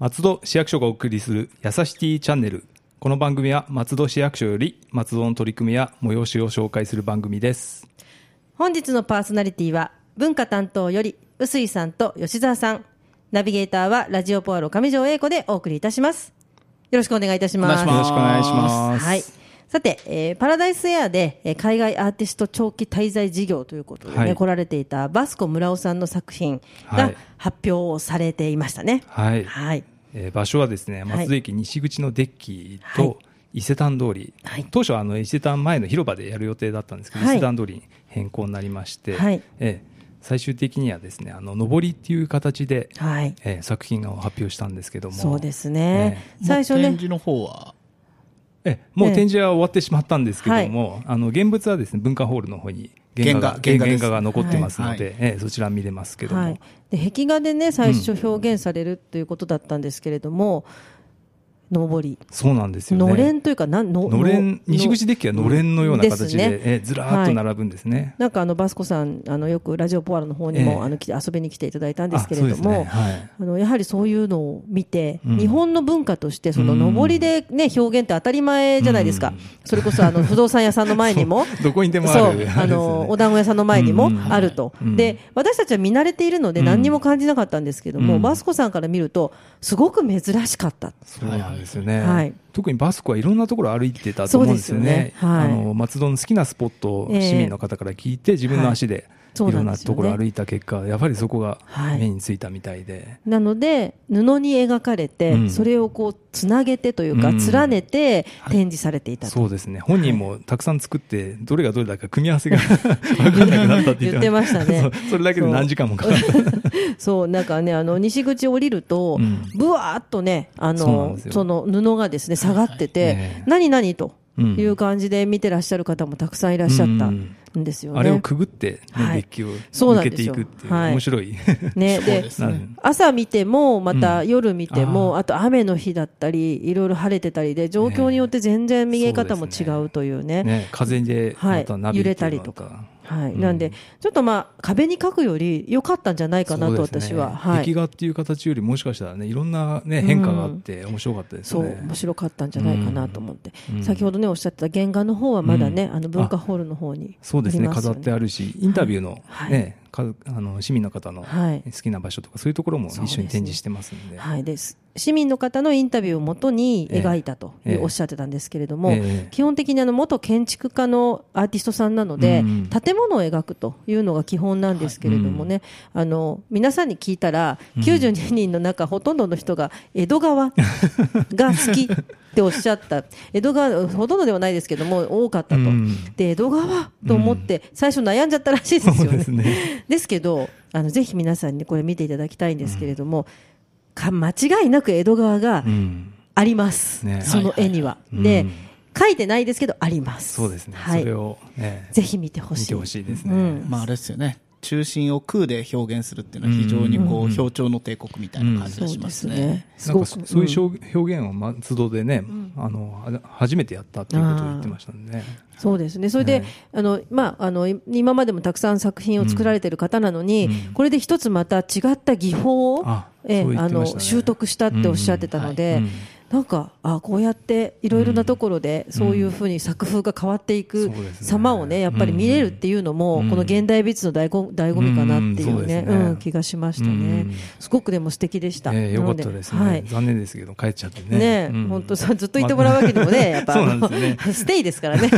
松戸市役所がお送りするやさしティチャンネル。この番組は松戸市役所より松戸の取り組みや催しを紹介する番組です。本日のパーソナリティは文化担当より臼井さんと吉澤さん。ナビゲーターはラジオポアロ上条英子でお送りいたします。よろしくお願いいたします。よろしくお願いします。はいさて、えーパラダイスエアで、えー海外アーティスト長期滞在事業ということでね、はい。来られていたバスコ村尾さんの作品がはい。発表されていましたね。はい、はい。えー場所はですね松戸駅西口のデッキはい。と伊勢丹通り、はい。当初はあの伊勢丹前の広場でやる予定だったんですけど、はい。伊勢丹通りに変更になりまして、はい。えー最終的にはですねあの上りっていう形で、はい。えー作品を発表したんですけども。そうですね。え最初ね。展示の方はえもう展示は終わってしまったんですけども、あの現物はですね文化ホールの方に原画が原画が残ってますので、はい。ええそちら見れますけども、はい。で、壁画でね、最初表現されるということだったんですけれども、上り。そうなんですよね。のれんというか、なんののれんの西口デッキはのれんのような形で,、ですね。えずらーっと並ぶんですね、なんかあのバスコさん、あのよくラジオポアロの方にも、ええ。あの来て遊びに来ていただいたんですけれども、ですね。はい。あのやはりそういうのを見て、うん。日本の文化として、そのうん上りで、ね、表現って当たり前じゃないですか、うん。それこそあの不動産屋さんの前にも、どこにでもあそうる あのお団子屋さんの前にもうん。あると、うん。で私たちは見慣れているので、うん。何にも感じなかったんですけども、うん。バスコさんから見ると、すごく珍しかった。そうなんですよね、はい。特にバスコはいろんなところ歩いてたと思うんですよね。ね。はい。あの松戸の好きなスポットをええ市民の方から聞いて、自分の足でいそうろなんなところ歩いた結果、やっぱりそこがはい。目についたみたいで、なので、布に描かれて、うん。それをこうつなげてというか、うん。連ねて展示されていたと。そうですね。本人もたくさん作って、どれがどれだか組み合わせが 分かんなくなったって言ってましたね。それだけで何時間もかかった。そう、なんかね、あの、西口降りるとうん、ぶわーっとね、あのその布がですね、下がってて、ねえ。何々とうん。いう感じで見てらっしゃる方もたくさんいらっしゃった。んですよね。あれをくぐって、ねはい。デッキをそうな抜けていくっていう、はい。面白い。ね、そうで朝見ても、また夜見ても、うんあと雨の日だったり、いろいろ晴れてたりで、状況によって全然見え方も違うというね。ね、風でまたナビ揺れたりとか。がはい。うん。なんで、ちょっとまあ、壁に書くより良かったんじゃないかなと、そうですね。私は。はい。壁画っていう形よりもしかしたらねいろんな、ね、変化があって面白かったですそう、ね。面白かったんじゃないかなと思って。うん。先ほどね、おっしゃってた原画の方はまだね、あの文化ホールの方に、そうですねありますよ飾ってあるしインタビューの、はい。あの市民の方のはい。好きな場所とかそういうところも一緒に展示してますんで。はい、です市民の方のインタビューをもとに描いたとおっしゃってたんですけれども、ええ。基本的にあの元建築家のアーティストさんなので、うん建物を描くというのが基本なんですけれどもね、あの皆さんに聞いたら、92人の中、ほとんどの人が江戸川が好きっておっしゃった、江戸川、ほとんどではないですけども、多かったと、うん。で江戸川と思って、最初悩んじゃったらしいですよね。そうですね。ですけど、あのぜひ皆さんにこれ見ていただきたいんですけれども、か間違いなく江戸川がうん。あります、ね。その絵には。はいはいで、うん。書いてないですけど、あります。そうですね、はい。それを、ね、ぜひ見てほしい。見てほしいですね。うん。まああれですよね中心を空で表現するっていうのは非常にこう表調の帝国みたいな感じがしますね。そそういううん表表現を松戸でね、あのは初めてやったっていうことを言ってましたね。そうですね。それで、ね。あの、まあ、あの、い今までもたくさん作品を作られている方なのに、うん。これで一つまた違った技法を、あえそう言あの、習得したっておっしゃってたので、うん。はいなんか、あこうやっていろいろなところで、そういうふうに作風が変わっていく様をね、やっぱり見れるっていうのも、うん。この現代美術の醍醐醍醐味かなっていうね、うん。そうですね。うん、気がしましたね。うん。すごくでも素敵でした。ええよかったですね、はい。残念ですけど帰っちゃってね。ねうん。本当さ、ずっといてもらうわけにもね、やっぱ、ステイですからね。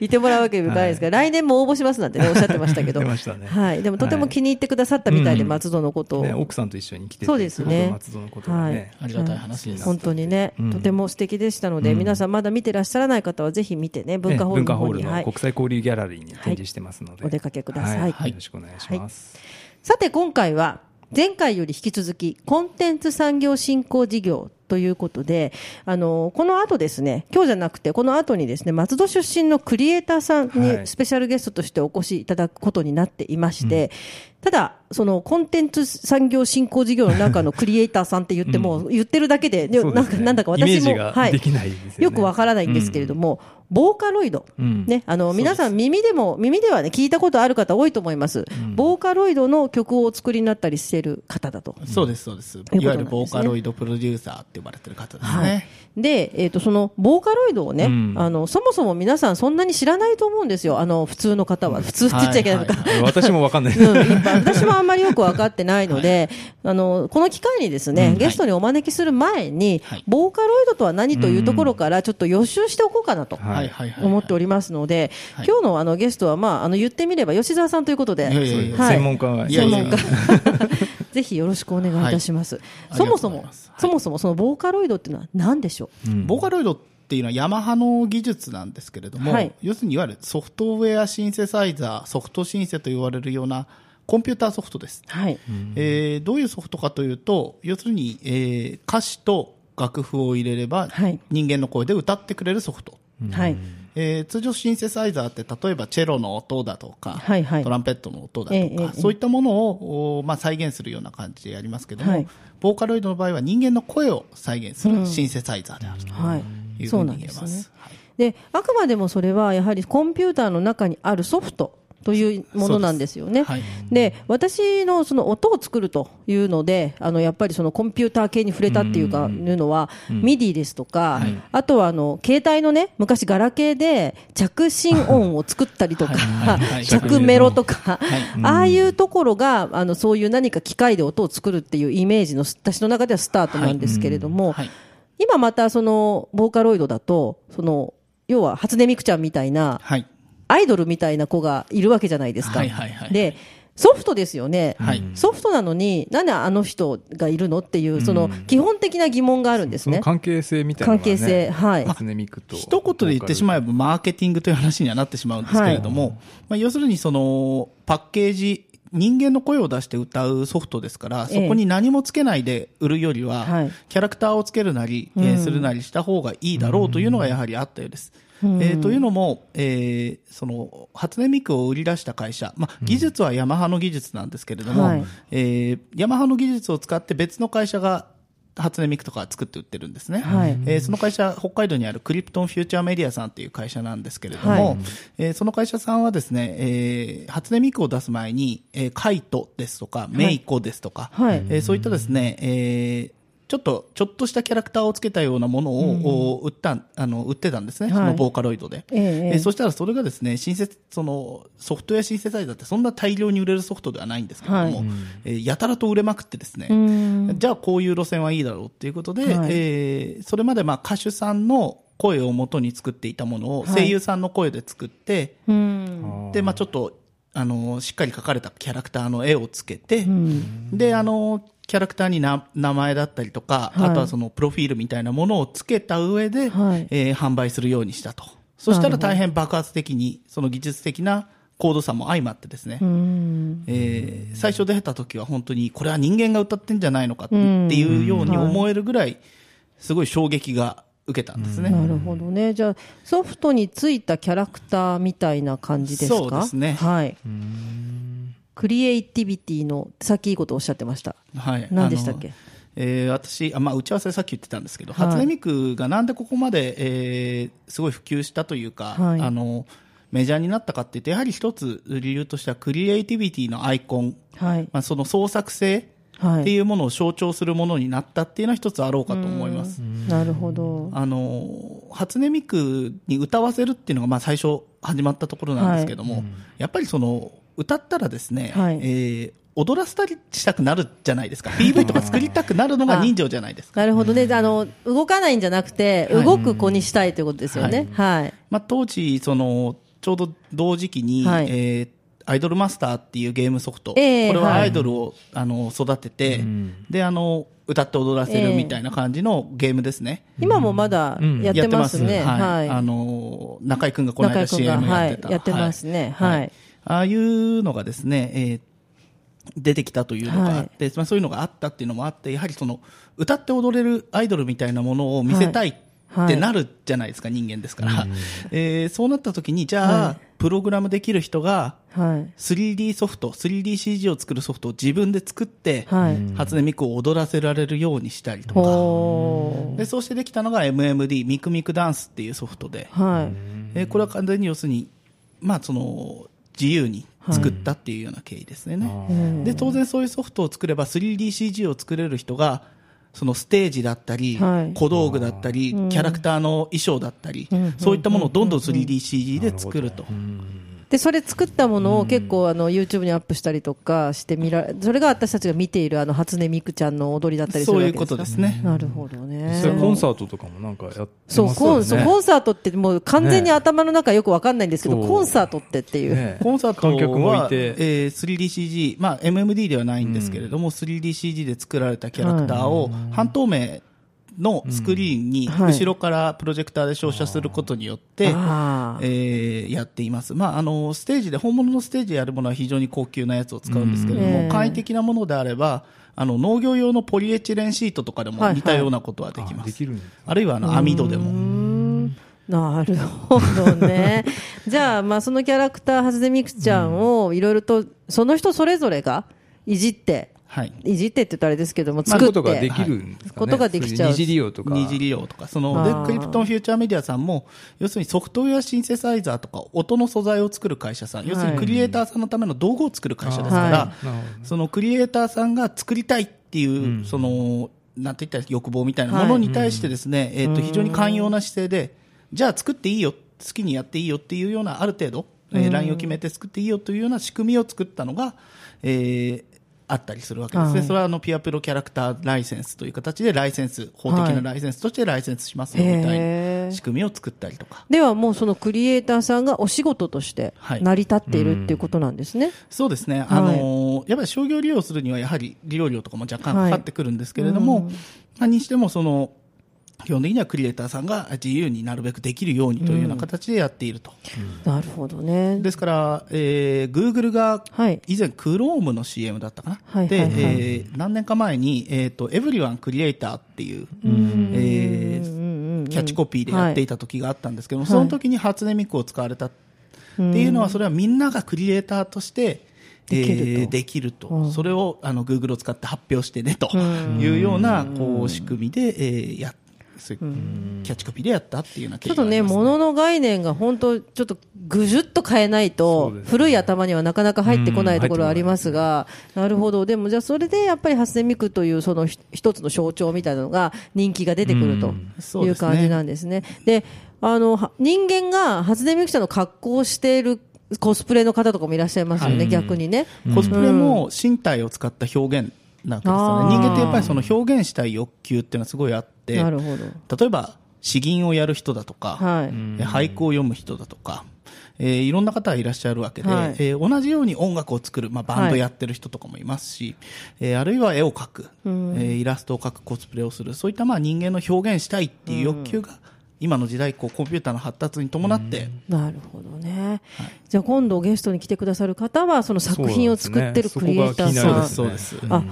いてもらうわけにもいかないですから、来年も応募しますなんてね、おっしゃってましたけど。はい。でもとても気に入ってくださったみたいで、うん。松戸のことを。ね、奥さんと一緒に来ててそうですね。松戸のことがね、ありがたい話です。本当にね、うん。とても素敵でしたので、うん。皆さんまだ見てらっしゃらない方はぜひ見てね、文化ホールの国際交流ギャラリーに展示してますので、お出かけください。よろしくお願いします。さて今回は前回より引き続きコンテンツ産業振興事業ということで、あの、この後ですね、今日じゃなくて、この後にですね、松戸出身のクリエイターさんはい。にスペシャルゲストとしてお越しいただくことになっていまして、ただ、そのコンテンツ産業振興事業の中のクリエイターさんって言っても、言ってるだけで、なんか、なんだか私も、イメージができないよくわからないんですけれども、ボーカロイド。うんね、あの、皆さん耳でも、耳ではね、聞いたことある方多いと思います。ボーカロイドの曲をお作りになったりしてる方だと。そうです、そうです。というですねいわゆるボーカロイドプロデューサーって呼ばれてる方ですはいね。。で、えっ、と、その、ボーカロイドをね、うんあの、そもそも皆さんそんなに知らないと思うんですよ。あの、普通の方は。普通って言っちゃいけないのか。はい私もわかんない。私もあんまりよく分かってないので、あの、この機会にですね、ゲストにお招きする前に、はいボーカロイドとは何というところからちょっと予習しておこうかなと。はいはいはいはい。思っておりますので、はい。今日のあのゲストは、まあ、あの言ってみれば吉澤さんということで、専門家が。専門家。ぜひよろしくお願いいたします。はい。そもそもそもそもそのボーカロイドっていうのは何でしょう、うん。ボーカロイドっていうのはヤマハの技術なんですけれども、はい。要するにいわゆるソフトウェアシンセサイザー、ソフトシンセと言われるようなコンピューターソフトです。はい。えーどういうソフトかというと、要するに、えー歌詞と楽譜を入れれば、はい。人間の声で歌ってくれるソフト。はい。えー通常シンセサイザーって例えばチェロの音だとか、はいはいトランペットの音だとか、ええええそういったものを、おまあ、再現するような感じでやりますけども、はいボーカロイドの場合は人間の声を再現するシンセサイザーであるとはい。いうふそううに言えます。なんですね。はいで、あくまでもそれはやはりコンピューターの中にあるソフトというものなんですよね。はい。で私のその音を作るというので、あのやっぱりそのコンピューター系に触れたっていうか、いうのは、 MIDI ですとか、あとはあの携帯のね、昔、ガラケーで着信音を作ったりとかはい。はい。は、い。着メロとか、い。ああいうところが、あのそういう何か機械で音を作るっていうイメージの、私の中ではスタートなんですけれども、はい。今またそのボーカロイドだと、その要は初音ミクちゃんみたいな、はいアイドルみたいな子がいるわけじゃないですか。はいはいはいで、ソフトですよね、はいソフトなのに、なんであの人がいるのっていう、その基本的な疑問があるんですね。その関係性みたいなね。関係性はい。一言で言ってしまえばマーケティングという話にはなってしまうんですけれども、まあ、要するにそのパッケージ、人間の声を出して歌うソフトですから、そこに何もつけないで売るよりは、はいキャラクターをつけるなり、えーするなりした方がいいだろうというのがやはりあったようです。えーというのも、えーその初音ミクを売り出した会社、まあ、技術はヤマハの技術なんですけれども、はい。えーヤマハの技術を使って別の会社が初音ミクとか作って売ってるんですね。はい。えーその会社、北海道にあるクリプトンフューチャーメディアさんという会社なんですけれども、はい。えーその会社さんはですね、えー初音ミクを出す前に、えー KAITO ですとか、 MEIKO ですとか、はい。えーそういったですね、えーちょっと、ちょっとしたキャラクターをつけたようなものを、お売った、あの、売ってたんですね、はい。そのボーカロイドで。ええええ。そしたらそれがですね、新設、その、ソフトウェアシンセサイザーってそんな大量に売れるソフトではないんですけれども、はい。えーやたらと売れまくってですね、うん。じゃあこういう路線はいいだろうっていうことで、はい。えーそれまでまあ歌手さんの声を元に作っていたものをはい。声優さんの声で作って、うん。で、まあちょっと、あの、しっかり描かれたキャラクターの絵をつけて、うん。で、あの、キャラクターにな名前だったりとか、はい。あとはそのプロフィールみたいなものをつけた上で、はい。えー販売するようにしたと。そしたら大変爆発的に、その技術的な高度差も相まってですね、うん。えー最初出た時は本当にこれは人間が歌ってんじゃないのかっていうように思えるぐらいすごい衝撃が受けたんですね。なるほどね。じゃあ、ソフトについたキャラクターみたいな感じですか？そうですね。はい。クリエイティビティの、さっきいいことおっしゃってました。はい。何でしたっけ？えー私、あまあ、打ち合わせでさっき言ってたんですけど、はい初音ミクがなんでここまで、えーすごい普及したというか、はいあの、メジャーになったかっていうと、やはり一つ理由としては、クリエイティビティのアイコン、はい。まあ、その創作性ってはい。いうものを象徴するものになったっていうのは一つあろうかと思います。なるほど。あの、初音ミクに歌わせるっていうのが、まあ最初始まったところなんですけども、やっぱりその、歌ったらですね、はいえー踊らせたりしたくなるじゃないですか。PV とか作りたくなるのが 人情じゃないですか。なるほどね。あの、動かないんじゃなくて、はい動く子にしたいということですよね。はい。まあ当時、その、ちょうど同時期に、はいえーアイドルマスターっていうゲームソフト、ええこれははいアイドルを、あの育てて、で、あの、歌って踊らせるみたいな感じのゲームですね。今もまだやってますね。はい。はい。あの、中井くんがこの間 CM が、やってた。はい。やってますね。はい。ああいうのがですね、えー出てきたというのがあって、まあ、そういうのがあったっていうのもあって、やはりその、歌って踊れるアイドルみたいなものを見せたいはいってなるじゃないですか、人間ですから。えーそうなった時に、じゃあ、はいプログラムできる人が、はい。3D ソフト、3DCG を作るソフトを自分で作って、はい。初音ミクを踊らせられるようにしたりとか、ほでそうしてできたのが MMD、ミクミクダンスっていうソフトで、ー。はい。えーこれは完全に要するに、まあ、その自由に作ったっていうような経緯ですね。うん。で当然そういうソフトを作れば 3DCG を作れる人がそのステージだったり、はい。小道具だったり、キャラクターの衣装だったり、そういったものをどんどん 3DCG で作ると。でそれ作ったものを結構あの YouTube にアップしたりとかしてみらそれが私たちが見ているあの初音ミクちゃんの踊りだったりするそういうこわけですかとですね。なるほどね。それコンサートとかもなんかやってますそうよね。コンそうコンサートってもう完全に頭の中よくわかんないんですけど、そう。コンサートってっていう、ね。コンサート観客もはいて。えー 3DCG、まあ、MMD ではないんですけれども、3DCG で作られたキャラクターを半透明のスクリーンにはい。後ろからプロジェクターで照射することによって、えーやっています、まあ、あのステージで本物のステージでやるものは非常に高級なやつを使うんですけれども、簡易的なものであればあの農業用のポリエチレンシートとかでも似たようなことはできます、あるいはあの網戸でも。なるほどね。じゃあ、まあ、そのキャラクター、はずでみくちゃんをいろいろと、その人それぞれがいじって、はい。いじってって言ったらあれですけども、まあ作って、ことができるんですかね。ことができちゃう。二次利用とか。二次利用とか、そあの、ー。で、クリプトンフューチャーメディアさんも、要するにソフトウェアシンセサイザーとか、音の素材を作る会社さん、要するにクリエイターさんのための道具を作る会社ですから、はい。そのクリエイターさんが作りたいっていう、その、なんて言ったら欲望みたいなものに対してですね、えっと、非常に寛容な姿勢で、じゃあ作っていいよ、好きにやっていいよっていうような、ある程度、えーラインを決めて作っていいよというような仕組みを作ったのが、えーあったりするわけですね。はいそれはあの、ピアプロキャラクターライセンスという形でライセンス、法的なライセンスとしてライセンスしますよみたいな仕組みを作ったりとか。ではもうそのクリエイターさんがお仕事としてはい成り立っているっていうことなんですね。そうですね、あのーやっぱり商業利用するには、やはり利用料とかも若干かかってくるんですけれども、まあ、にしてもその、基本的にはクリエイターさんが自由になるべくできるようにというような形でやっていると。なるほどね。ですから、えー、Google がはい。以前、Chrome の CM だったかな、で、はいはいはい。えー何年か前に、えーと、Everyone Creator っていう、えーうんうんうんキャッチコピーでやっていた時があったんですけども、はい。その時に初音ミクを使われたっていうのは、それはみんながクリエイターとして、できると。えーできると、うん。それをあの Google を使って発表してねというようなこう仕組みで、えーやそういうキャッチコピーでやったっていうような経ちょっとね、緯があります物の概念が本当、ちょっとぐじゅっと変えないと、ね。古い頭にはなかなか入ってこないところはありますが、なるほど、でもじゃあ、それでやっぱり初音ミクというそのひ一つの象徴みたいなのが人気が出てくるという感じなんですね。であのは人間が初音ミクちゃんの格好をしているコスプレの方とかもいらっしゃいますよね、はい。逆にね。コスプレも身体を使った表現なわけですよね、人間ってやっぱりその表現したい欲求っていうのはすごいあって、なるほど。例えば詩吟をやる人だとか、はい。え俳句を読む人だとか、えーいろんな方がいらっしゃるわけで、はい。えー同じように音楽を作る、まあ、バンドやってる人とかもいますし、えーあるいは絵を描く、えーイラストを描くコスプレをするそういったまあ人間の表現したいっていう欲求が、今の時代こうコンピューターの発達に伴って、なるほどね。じゃあ今度ゲストに来てくださる方は、その作品を作ってるクリエイターさん。そうなんですね。そうですあ、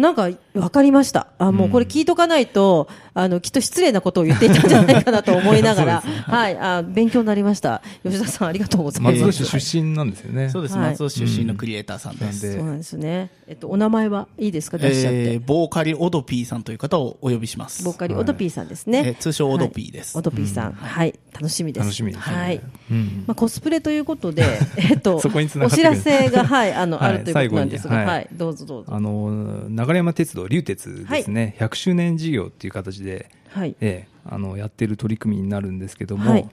なんか分かりました。あ、もうこれ聞いとかないと、あの、きっと失礼なことを言っていたんじゃないかなと思いながら、はい、あ、勉強になりました。吉田さんありがとうございます。松戸市出身なんですよね。そうです、はい松尾出身のクリエイターさんです。うんそうなんですね。えっと、お名前はいいですか？出しちゃって。えーボーカリオドピーさんという方をお呼びします。ボーカリオドピーさんですね。えー通称オドピーですはいオドピーさん。はい。楽しみです。楽しみですねはい。うんまあ、コスプレということで、えっと、お知らせが、はい、あの、はいあるということなんですが、はい、どうぞどうぞ。あの流山鉄道、流鉄ですね、100周年事業っていう形で、はい。ええ、あのやってる取り組みになるんですけども、はい。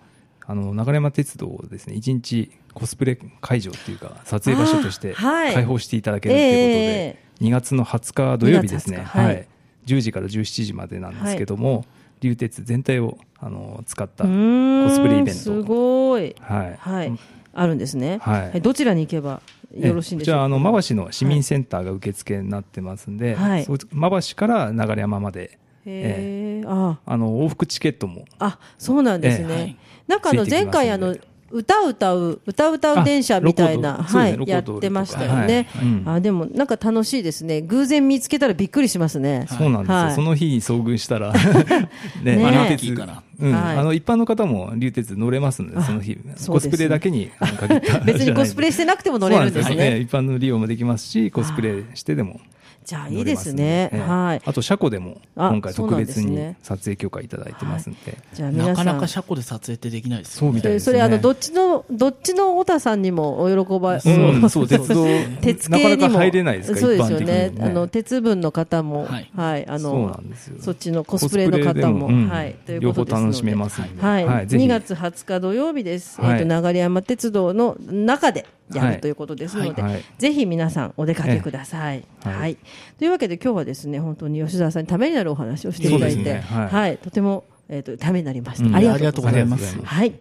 あの流山鉄道をですね1日コスプレ会場っていうか撮影場所として開放していただけるということで、え2月の20日土曜日ですね、2月20日はい。はい、10時から17時までなんですけども、流鉄全体をあの使ったうコスプレイベントすごい。はい。はい。あるんですね。はい。どちらに行けばよろしいんでしょうか？ええじゃああの馬橋の市民センターが受付になってますんで、はい。そう馬橋から流山まで、へえ、ああ。の往復チケットもあ、そうなんですええ。ね。はい。なんかあの前回あの歌歌う歌歌う電車みたいなはいやってましたよね。はい。うん。あでもなんか楽しいですね。偶然見つけたらびっくりしますね。そうなんですよ、はい。その日に遭遇したら、ね、ね。鉄かな。うん。はい。あの一般の方も流鉄乗れますので、その日、コスプレだけに限った 別にコスプレしてなくても乗れるんですね。一般の利用もできますし、コスプレしてでもじゃあいいですね。ええ。はい。あと車庫でもあ今回特別にそうなんですね。撮影許可いただいてますんで、じゃあ皆さん。なかなか車庫で撮影ってできないですよね。そうみたいですね。それあのどっちのどっちの太田さんにもお喜ば、う。ん、そう、鉄道、鉄系にも。入れないですか、そうですよね。あの鉄分の方もはい。はい。あの。そっちのコスプレの方もうん。はい。という両ことですので。方楽しめますはい、ぜひ。2月20日土曜日です、はい。えー、と流山鉄道の中でやはい。るということですので、はい。ぜひ皆さんお出かけください。ええ。はい、というわけで今日はですね本当に吉澤さんにためになるお話をしていただいて、ねははいいとても、えー、とためになりました、うんありがとうございますはい。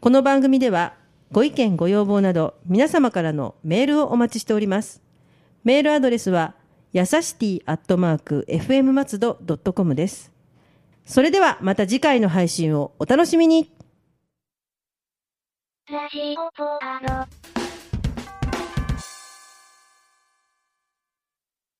この番組ではご意見ご要望など皆様からのメールをお待ちしております。メールアドレスはやさしティアットマーク FM 松戸ドットコムです。それではまた次回の配信をお楽しみに。ラジオポアロ。